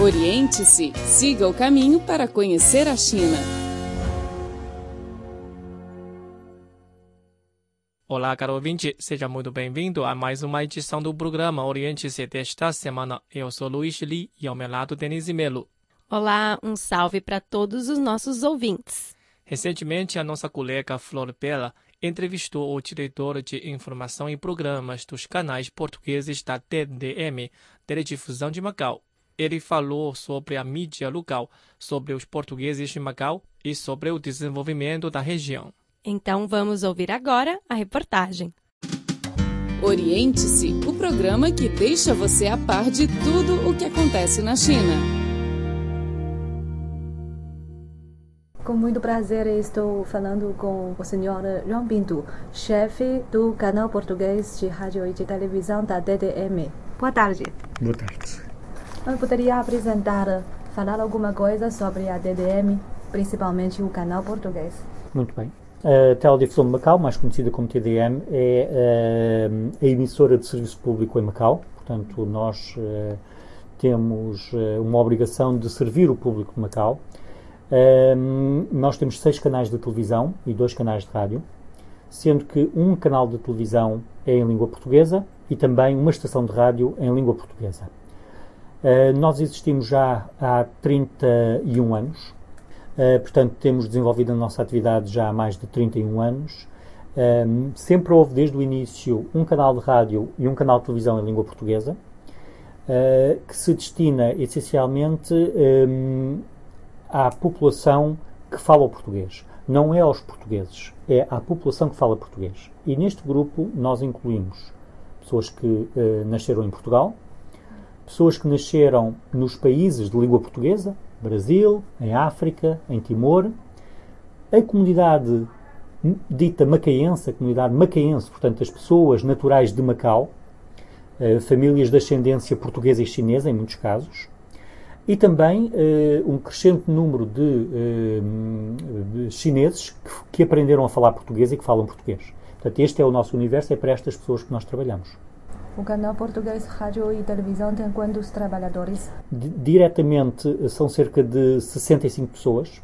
Oriente-se, siga o caminho para conhecer a China. Olá, caro ouvinte, seja muito bem-vindo a mais uma edição do programa Oriente-se desta semana. Eu sou Luiz Li e ao meu lado Denise Melo. Olá, um salve para todos os nossos ouvintes. Recentemente, a nossa colega Flor Bela entrevistou o diretor de Informação e Programas dos canais portugueses da TDM, Teledifusão de Macau. Ele falou sobre a mídia local, sobre os portugueses de Macau e sobre o desenvolvimento da região. Então vamos ouvir agora a reportagem. Oriente-se, o programa que deixa você a par de tudo o que acontece na China. Com muito prazer estou falando com o senhor João Pinto, chefe do canal português de rádio e de televisão da DDM. Boa tarde. Boa tarde. Poderia apresentar, falar alguma coisa sobre a DDM, principalmente o canal português? Muito bem. A Teledifusão de Macau, mais conhecida como TDM, é a, a emissora de serviço público em Macau. Portanto, nós uh, temos uh, uma obrigação de servir o público de Macau. Uh, nós temos seis canais de televisão e dois canais de rádio, sendo que um canal de televisão é em língua portuguesa e também uma estação de rádio em língua portuguesa. Uh, nós existimos já há 31 anos, uh, portanto, temos desenvolvido a nossa atividade já há mais de 31 anos. Um, ehm, sempre houve, desde o início, um canal de rádio e um canal de televisão em língua portuguesa, uh, que se destina essencialmente um, ehm, à população que fala o português. Não é aos portugueses, é à população que fala português. E neste grupo nós incluímos pessoas que nasceram em Portugal, pessoas que nasceram nos países de língua portuguesa, Brasil, em África, em Timor, a comunidade dita macaense, a comunidade macaense, portanto, as pessoas naturais de Macau, eh, famílias de ascendência portuguesa e chinesa, em muitos casos, e também eh, um crescente número de, eh, chineses que, que aprenderam a falar português e que falam português. Portanto, este é o nosso universo, é para estas pessoas que nós trabalhamos. O canal português Rádio e Televisão tem quantos trabalhadores? diretamente eh, são cerca de 65 pessoas.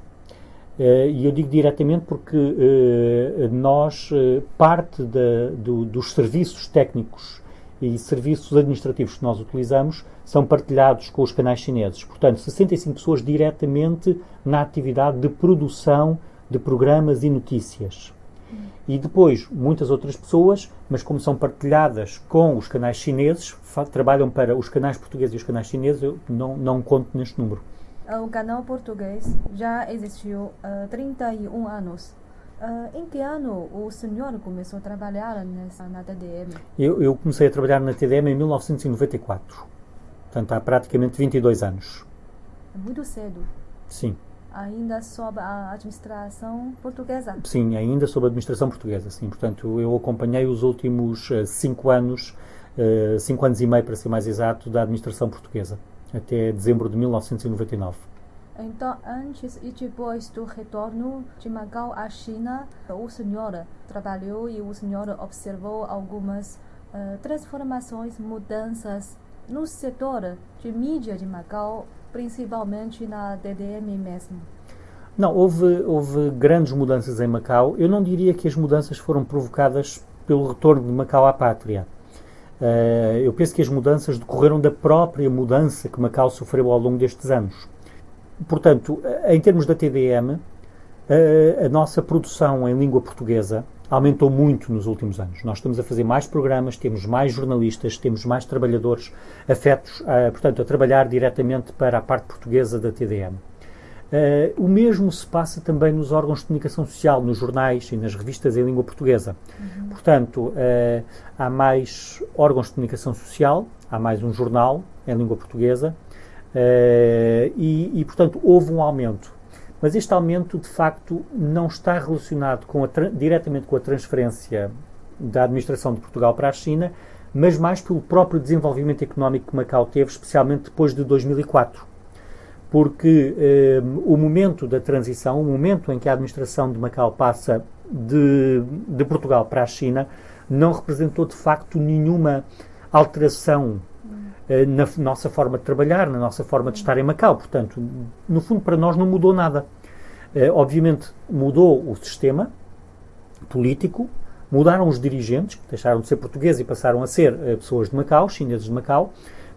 Uh, e eu digo diretamente porque uh, nós, parte da, do, dos serviços técnicos e serviços administrativos que nós utilizamos são partilhados com os canais chineses. Portanto, 65 pessoas diretamente na atividade de produção de programas e notícias. E depois, muitas outras pessoas, mas como são partilhadas com os canais chineses, trabalham para os canais portugueses e os canais chineses, eu não, não conto neste número. O canal português já existiu há uh, 31 anos. Uh, em que ano o senhor começou a trabalhar nessa, na TDM? Eu, eu comecei a trabalhar na TDM em 1994. Portanto, há praticamente 22 anos. É muito cedo. Sim ainda sob a administração portuguesa? Sim, ainda sob a administração portuguesa, sim. Portanto, eu acompanhei os últimos uh, cinco anos, uh, cinco anos e meio, para ser mais exato, da administração portuguesa, até dezembro de 1999. Então, antes e depois do retorno de Macau à China, o senhor trabalhou e o senhor observou algumas uh, transformações, mudanças no setor de mídia de Macau principalmente na DDM mesmo? Não, houve, houve grandes mudanças em Macau. Eu não diria que as mudanças foram provocadas pelo retorno de Macau à pátria. Uh, eu penso que as mudanças decorreram da própria mudança que Macau sofreu ao longo destes anos. Portanto, em termos da TDM, uh, a nossa produção em língua portuguesa aumentou muito nos últimos anos. Nós estamos a fazer mais programas, temos mais jornalistas, temos mais trabalhadores afetos, a, portanto, a trabalhar diretamente para a parte portuguesa da TDM. Uh, o mesmo se passa também nos órgãos de comunicação social, nos jornais e nas revistas em língua portuguesa. Uhum. Portanto, uh, há mais órgãos de comunicação social, há mais um jornal em língua portuguesa uh, e, e, portanto, houve um aumento mas este aumento, de facto, não está relacionado com diretamente com a transferência da administração de Portugal para a China, mas mais pelo próprio desenvolvimento económico que Macau teve, especialmente depois de 2004. Porque eh, o momento da transição, o momento em que a administração de Macau passa de, de Portugal para a China, não representou de facto nenhuma alteração na nossa forma de trabalhar, na nossa forma de estar em Macau. Portanto, no fundo, para nós não mudou nada. Eh, obviamente, mudou o sistema político, mudaram os dirigentes, que deixaram de ser portugueses e passaram a ser eh, pessoas de Macau, chineses de Macau,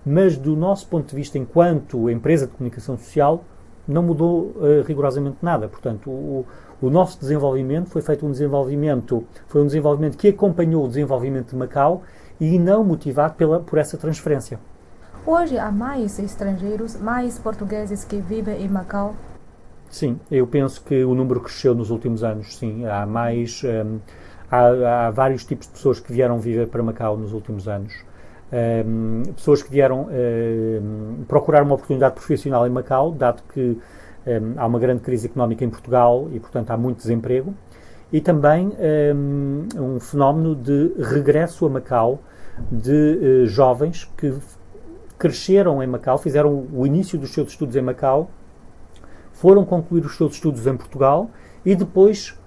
mas do nosso ponto de vista, enquanto empresa de comunicação social, não mudou uh, rigorosamente nada. Portanto, o, o nosso desenvolvimento foi feito um desenvolvimento, foi um desenvolvimento que acompanhou o desenvolvimento de Macau e não motivado pela, por essa transferência. Hoje há mais estrangeiros, mais portugueses que vivem em Macau? Sim, eu penso que o número cresceu nos últimos anos, sim. Há mais. Um, há, há, vários tipos de pessoas que vieram viver para Macau nos últimos anos. Um, pessoas que vieram um, procurar uma oportunidade profissional em Macau, dado que há uma grande crise económica em Portugal e, portanto, há muito desemprego. E também um, fenómeno de regresso a Macau de uh, jovens que cresceram em Macau, fizeram o início dos seus estudos em Macau, foram concluir os seus estudos em Portugal e depois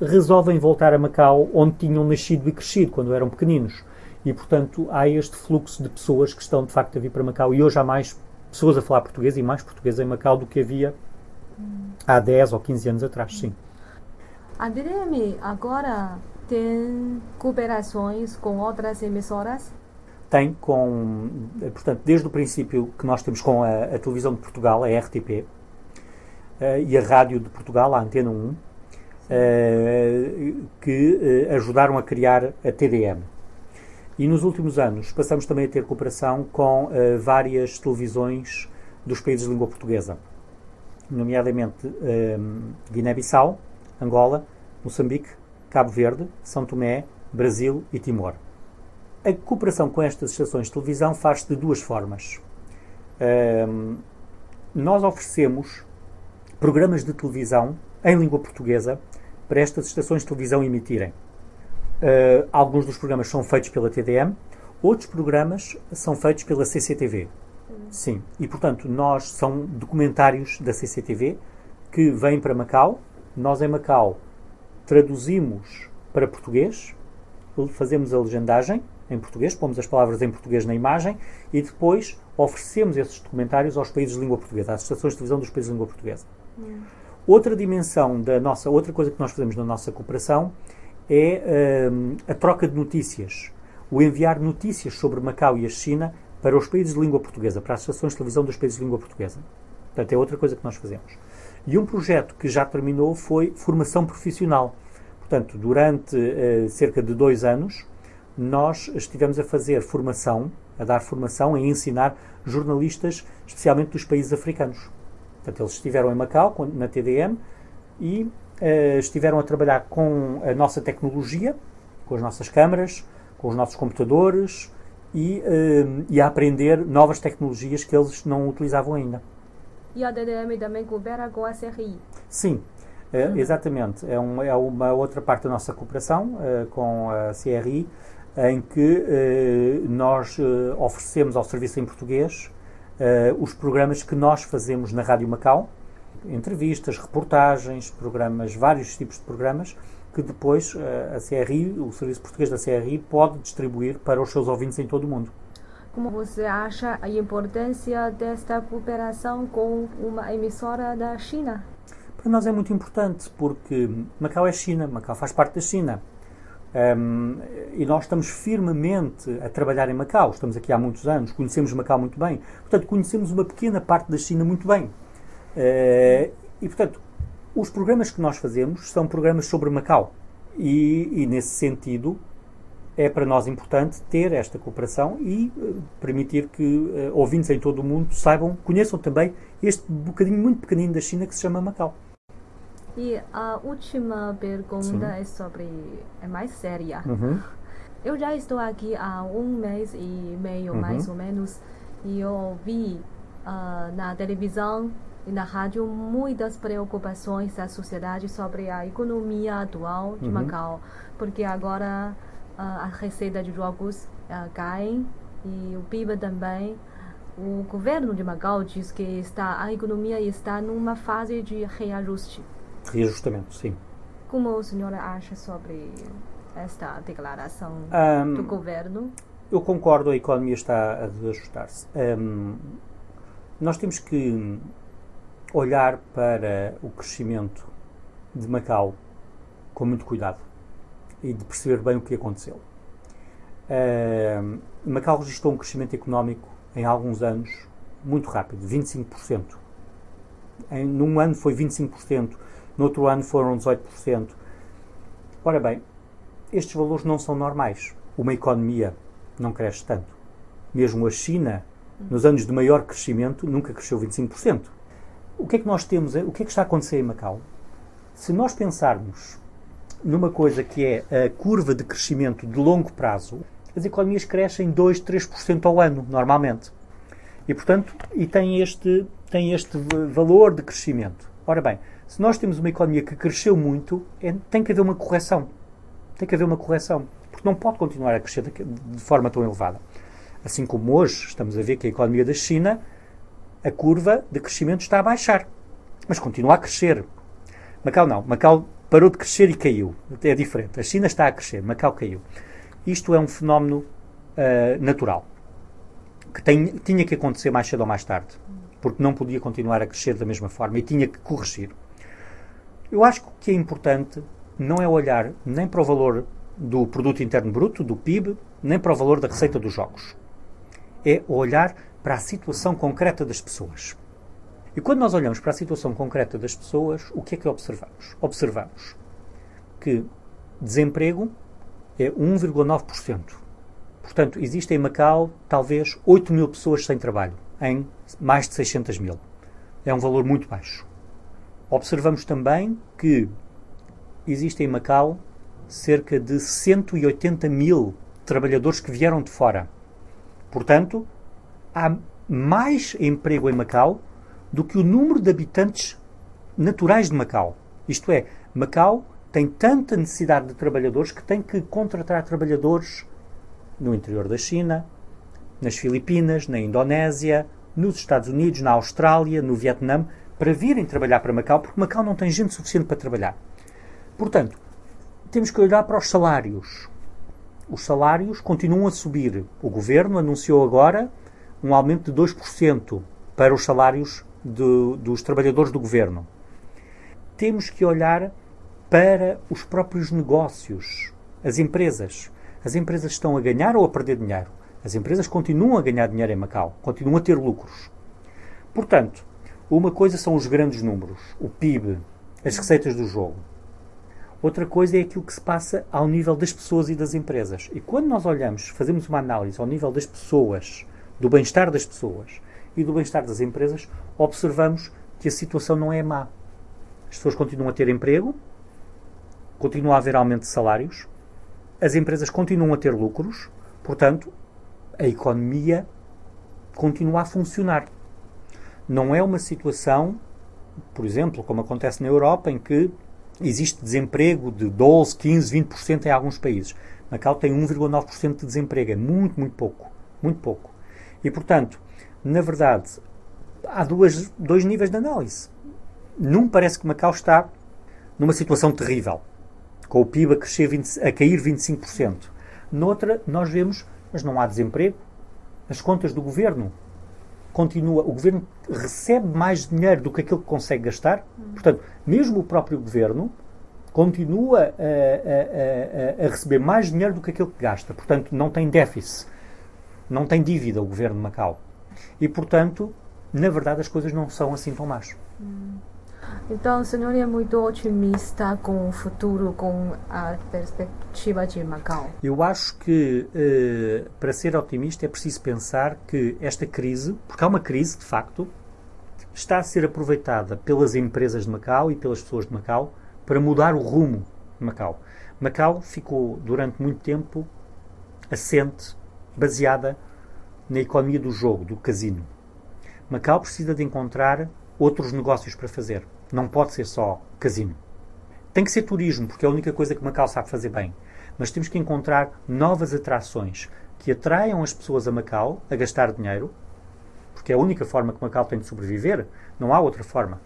resolvem voltar a Macau, onde tinham nascido e crescido quando eram pequeninos. E, portanto, há este fluxo de pessoas que estão, de facto, a vir para Macau. E hoje há mais pessoas a falar português e mais português em Macau do que havia há 10 ou 15 anos atrás, sim. A agora tem cooperações com outras emissoras? Tem com, portanto, desde o princípio que nós temos com a, a televisão de Portugal, a RTP, uh, eh, e a rádio de Portugal, a Antena 1, uh, eh, que uh, ajudaram a criar a TDM. E nos últimos anos passamos também a ter cooperação com várias televisões dos países de língua portuguesa, nomeadamente Guiné-Bissau, Angola, Moçambique, Cabo Verde, São Tomé, Brasil e Timor. A cooperação com estas estações de televisão faz-se de duas formas. Um, nós oferecemos programas de televisão em língua portuguesa para estas estações de televisão emitirem. Uh, alguns dos programas são feitos pela TDM, outros programas são feitos pela CCTV. Sim, e portanto, nós são documentários da CCTV que vêm para Macau. Nós em Macau traduzimos para português, fazemos a legendagem em português, pomos as palavras em português na imagem e depois oferecemos esses documentários aos países de língua portuguesa, às estações de televisão dos países de língua portuguesa. Hum. Outra dimensão da nossa, outra coisa que nós fazemos na nossa cooperação é um, a troca de notícias, o enviar notícias sobre Macau e a China para os países de língua portuguesa, para as estações de televisão dos países de língua portuguesa. Portanto, é outra coisa que nós fazemos. E um projeto que já terminou foi formação profissional. Portanto, durante uh, cerca de dois anos, nós estivemos a fazer formação, a dar formação, a ensinar jornalistas, especialmente dos países africanos. Portanto, eles estiveram em Macau, na TDM, e uh, estiveram a trabalhar com a nossa tecnologia, com as nossas câmaras, com os nossos computadores e, uh, e a aprender novas tecnologias que eles não utilizavam ainda. E a TDM também coopera com a CRI? Sim, uh, exatamente. É uma, é uma outra parte da nossa cooperação com a CRI em que eh, nós eh, oferecemos ao serviço em português eh, os programas que nós fazemos na Rádio Macau, entrevistas, reportagens, programas, vários tipos de programas, que depois a CRI, o Serviço Português da CRI, pode distribuir para os seus ouvintes em todo o mundo. Como você acha a importância desta cooperação com uma emissora da China? Para nós é muito importante, porque Macau é China, Macau faz parte da China. Um, e nós estamos firmemente a trabalhar em Macau, estamos aqui há muitos anos, conhecemos Macau muito bem, portanto, conhecemos uma pequena parte da China muito bem. Uh, e, portanto, os programas que nós fazemos são programas sobre Macau. E, e, nesse sentido, é para nós importante ter esta cooperação e uh, permitir que uh, ouvintes em todo o mundo saibam, conheçam também este bocadinho muito pequenino da China que se chama Macau. E a última pergunta Sim. é sobre. é mais séria. Uhum. Eu já estou aqui há um mês e meio, uhum. mais ou menos, e eu ouvi uh, na televisão e na rádio muitas preocupações da sociedade sobre a economia atual de uhum. Macau, porque agora uh, a receita de jogos uh, cai e o PIB também. O governo de Macau diz que está, a economia está numa fase de reajuste reajustamento, sim. Como o senhor acha sobre esta declaração um, do governo? eu concordo, a economia está a desajustar-se. Um, nós temos que olhar para o crescimento de Macau com muito cuidado e de perceber bem o que aconteceu. Uh, Macau registrou um crescimento económico em alguns anos muito rápido, 25%. Em, num ano foi 25%, no outro ano foram 18%. Ora bem, estes valores não são normais. Uma economia não cresce tanto. Mesmo a China, nos anos de maior crescimento, nunca cresceu 25%. O que é que nós temos? O que é que está a acontecer em Macau? Se nós pensarmos numa coisa que é a curva de crescimento de longo prazo, as economias crescem 2, 3% ao ano, normalmente. E, portanto, e tem este, tem este valor de crescimento. Ora bem, se nós temos uma economia que cresceu muito, é, tem que haver uma correção. Tem que haver uma correção. Porque não pode continuar a crescer de, de forma tão elevada. Assim como hoje estamos a ver que a economia da China, a curva de crescimento está a baixar. Mas continua a crescer. Macau não. Macau parou de crescer e caiu. É diferente. A China está a crescer, Macau caiu. Isto é um fenómeno uh, natural que tem, tinha que acontecer mais cedo ou mais tarde, porque não podia continuar a crescer da mesma forma e tinha que corrigir. Eu acho que o que é importante não é olhar nem para o valor do produto interno bruto, do PIB, nem para o valor da receita dos jogos. É olhar para a situação concreta das pessoas. E quando nós olhamos para a situação concreta das pessoas, o que é que observamos? Observamos que desemprego é 1,9%. Portanto, existem em Macau talvez 8 mil pessoas sem trabalho, em mais de 600 mil. É um valor muito baixo. Observamos também que existem em Macau cerca de 180 mil trabalhadores que vieram de fora. Portanto, há mais emprego em Macau do que o número de habitantes naturais de Macau. Isto é, Macau tem tanta necessidade de trabalhadores que tem que contratar trabalhadores no interior da China, nas Filipinas, na Indonésia, nos Estados Unidos, na Austrália, no Vietnã, para virem trabalhar para Macau, porque Macau não tem gente suficiente para trabalhar. Portanto, temos que olhar para os salários. Os salários continuam a subir. O governo anunciou agora um aumento de 2% para os salários de, dos trabalhadores do governo. Temos que olhar para os próprios negócios, as empresas. As empresas estão a ganhar ou a perder dinheiro? As empresas continuam a ganhar dinheiro em Macau, continuam a ter lucros. Portanto, uma coisa são os grandes números, o PIB, as receitas do jogo. Outra coisa é aquilo que se passa ao nível das pessoas e das empresas. E quando nós olhamos, fazemos uma análise ao nível das pessoas, do bem-estar das pessoas e do bem-estar das empresas, observamos que a situação não é má. As pessoas continuam a ter emprego, continua a haver aumento de salários, as empresas continuam a ter lucros, portanto, a economia continua a funcionar. Não é uma situação, por exemplo, como acontece na Europa, em que existe desemprego de 12, 15, 20% em alguns países. Macau tem 1,9% de desemprego, é muito, muito pouco. Muito pouco. E, portanto, na verdade, há duas, dois níveis de análise. Num parece que Macau está numa situação terrível, com o PIB a, crescer 20, a cair 25%. Noutra, nós vemos, mas não há desemprego, as contas do governo continua, o governo recebe mais dinheiro do que aquilo que consegue gastar, portanto, mesmo o próprio governo continua a, a, a, a, receber mais dinheiro do que aquilo que gasta, portanto, não tem déficit, não tem dívida o governo de Macau. E, portanto, na verdade, as coisas não são assim tão más. Então, o senhor é muito otimista com o futuro, com a perspectiva de Macau? Eu acho que, eh, para ser otimista, é preciso pensar que esta crise, porque há uma crise, de facto, está a ser aproveitada pelas empresas de Macau e pelas pessoas de Macau para mudar o rumo de Macau. Macau ficou, durante muito tempo, assente, baseada na economia do jogo, do casino. Macau precisa de encontrar outros negócios para fazer. Não pode ser só casino. Tem que ser turismo, porque é a única coisa que Macau sabe fazer bem. Mas temos que encontrar novas atrações que atraiam as pessoas a Macau a gastar dinheiro, porque é a única forma que Macau tem de sobreviver, não há outra forma.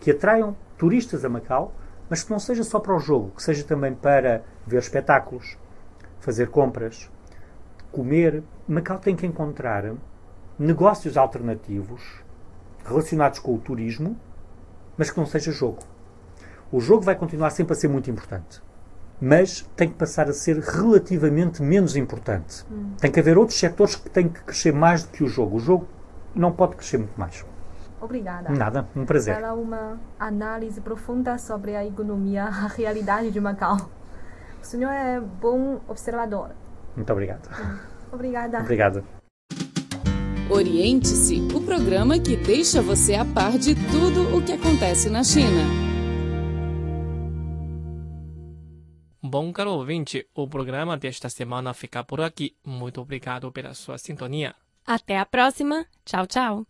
Que atraiam turistas a Macau, mas que não seja só para o jogo, que seja também para ver espetáculos, fazer compras, comer, Macau tem que encontrar negócios alternativos relacionados com o turismo, mas que não seja jogo. O jogo vai continuar sempre a ser muito importante, mas tem que passar a ser relativamente menos importante. Hum. Tem que haver outros setores que têm que crescer mais do que o jogo. O jogo não pode crescer muito mais. Obrigada. Nada, um prazer. Para uma análise profunda sobre a economia, a realidade de Macau. O senhor é bom observador. Muito obrigado. Obrigada. Obrigado. Oriente-se, o programa que deixa você a par de tudo o que acontece na China. Bom, caro ouvinte, o programa desta semana fica por aqui. Muito obrigado pela sua sintonia. Até a próxima. Tchau, tchau.